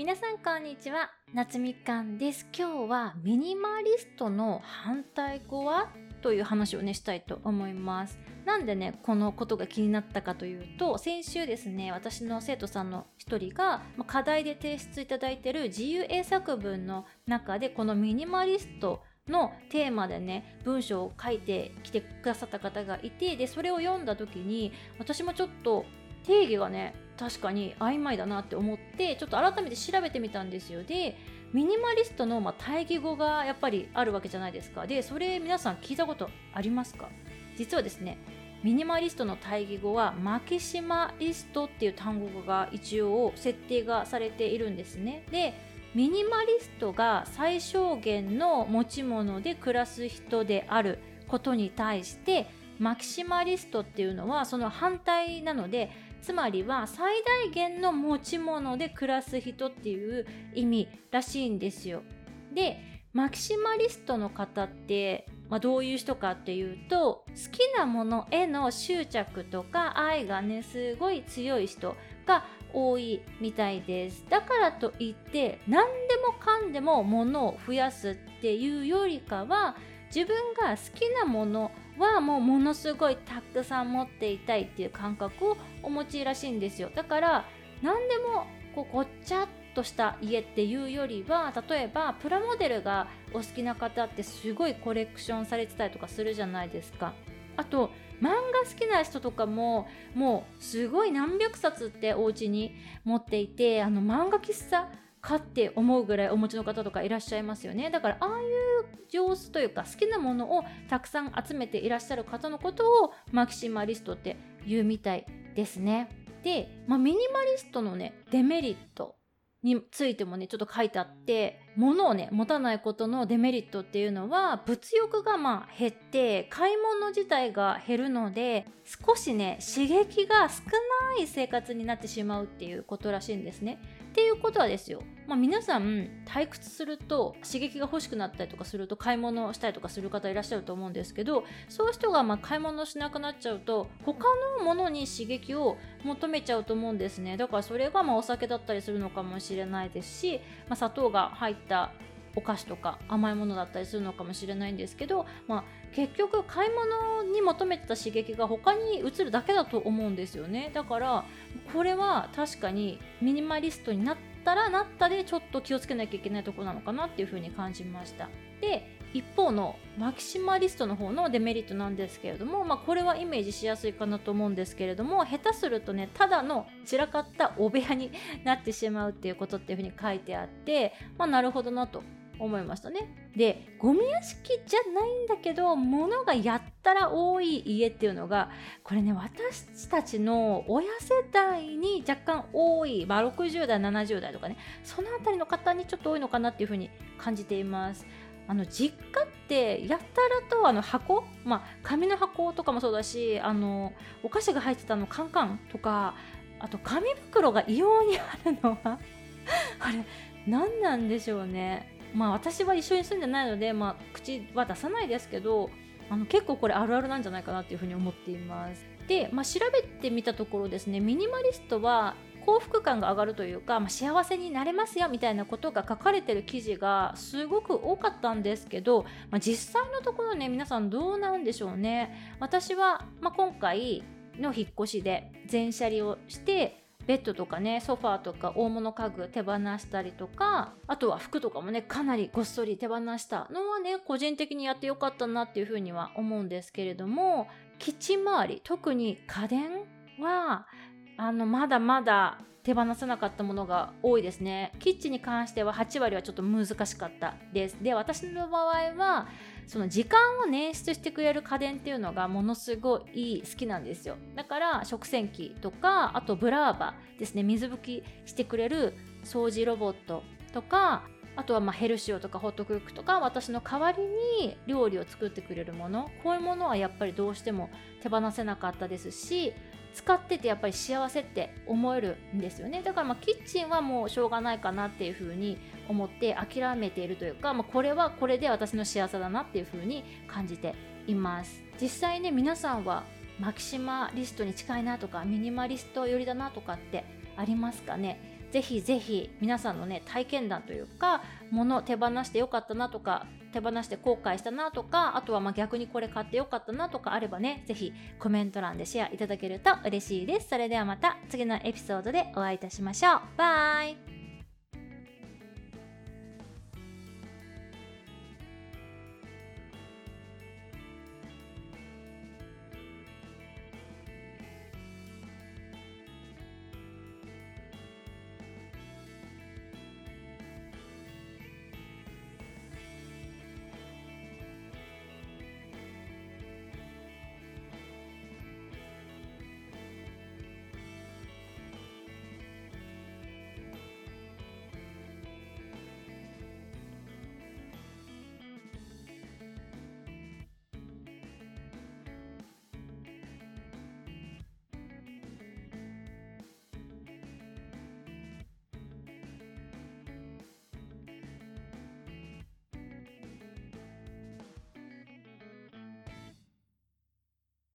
皆さんこんにちは。夏みかんです。今日はミニマリストの反対語は？という話をねしたいと思います。なんでねこのことが気になったかというと先週ですね私の生徒さんの一人が課題で提出いただいてる自由英作文の中でこのミニマリストのテーマでね文章を書いてきてくださった方がいてでそれを読んだ時に私もちょっと定義がね確かに曖昧だなって思ってちょっと改めて調べてみたんですよ。でミニマリストの、まあ、対義語がやっぱりあるわけじゃないですか。でそれ皆さん聞いたことありますか？実はですねミニマリストの対義語はマキシマリストっていう単語が一応設定がされているんですね。でミニマリストが最小限の持ち物で暮らす人であることに対してマキシマリストっていうのはその反対なのでつまりは最大限の持ち物で暮らす人っていう意味らしいんですよ。でマキシマリストの方って、まあ、どういう人かっていうと好きなものへの執着とか愛がねすごい強い人が多いみたいですだからといって何でもかんでも物を増やすっていうよりかは自分が好きなものはもうものすごいたくさん持っていたいっていう感覚をお持ちらしいんですよ。だから何でもこうごっちゃっとした家っていうよりは例えばプラモデルがお好きな方ってすごいコレクションされてたりとかするじゃないですか。あと漫画好きな人とかももうすごい何百冊ってお家に持っていてあの漫画喫茶かって思うぐらいお持ちの方とかいらっしゃいますよね。だからああいう上手というか好きなものをたくさん集めていらっしゃる方のことをマキシマリストって言うみたいですね。で、まあ、ミニマリストのねデメリットについてもねちょっと書いてあって物をね持たないことのデメリットっていうのは物欲がまあ減って買い物自体が減るので少しね刺激が少ない生活になってしまうっていうことらしいんですね。っていうことはですよ、まあ、皆さん退屈すると刺激が欲しくなったりとかすると買い物したりとかする方いらっしゃると思うんですけどそういう人がま買い物しなくなっちゃうと他のものに刺激を求めちゃうと思うんですね。だからそれがまお酒だったりするのかもしれないですし、まあ、砂糖が入ったお菓子とか甘いものだったりするのかもしれないんですけど、まあ、結局買い物に求めてた刺激が他に移るだけだと思うんですよね。だからこれは確かにミニマリストになったらなったでちょっと気をつけなきゃいけないとこなのかなっていうふうに感じました。で一方のマキシマリストの方のデメリットなんですけれども、まあ、これはイメージしやすいかなと思うんですけれども下手するとねただの散らかったお部屋になってしまうっていうことっていうふうに書いてあって、まあ、なるほどなと。思いましたね。でゴミ屋敷じゃないんだけど物がやったら多い家っていうのがこれね私たちの親世代に若干多い、まあ、60代70代とかねその辺りの方にちょっと多いのかなっていうふうに感じています。あの実家ってやったらとあの箱、まあ、紙の箱とかもそうだしあのお菓子が入ってたのカンカンとかあと紙袋が異様にあるのは あれ何なんでしょうねまあ私は一緒に住んでないので、まあ、口は出さないですけどあの結構これあるあるなんじゃないかなっていうふうに思っています。で、まあ、調べてみたところですねミニマリストは幸福感が上がるというか、まあ、幸せになれますよみたいなことが書かれてる記事がすごく多かったんですけど、まあ、実際のところね皆さんどうなんでしょうね私は、まあ、今回の引っ越しで全車離をしてベッドとかねソファーとか大物家具手放したりとかあとは服とかもねかなりごっそり手放したのはね個人的にやってよかったなっていうふうには思うんですけれどもキッチン周り特に家電はあのまだまだ手放せなかったものが多いですね。キッチンに関しては8割はちょっと難しかったです。で私の場合はその時間を捻出してくれる家電っていうのがものすごい好きなんですよ。だから食洗機とかあとブラーバですね。水拭きしてくれる掃除ロボットとかあとはまヘルシオとかホットクックとか私の代わりに料理を作ってくれるもの。こういうものはやっぱりどうしても手放せなかったですし使っててやっぱり幸せって思えるんですよね。だからまあキッチンはもうしょうがないかなっていうふうに思って諦めているというか、まあ、これはこれで私の幸せだなっていうふうに感じています。実際ね皆さんはマキシマリストに近いなとかミニマリスト寄りだなとかってありますかね？ぜひぜひ皆さんのね体験談というか物手放してよかったなとか手放して後悔したなとかあとはま逆にこれ買ってよかったなとかあればねぜひコメント欄でシェアいただけると嬉しいです。それではまた次のエピソードでお会いいたしましょう。バイ。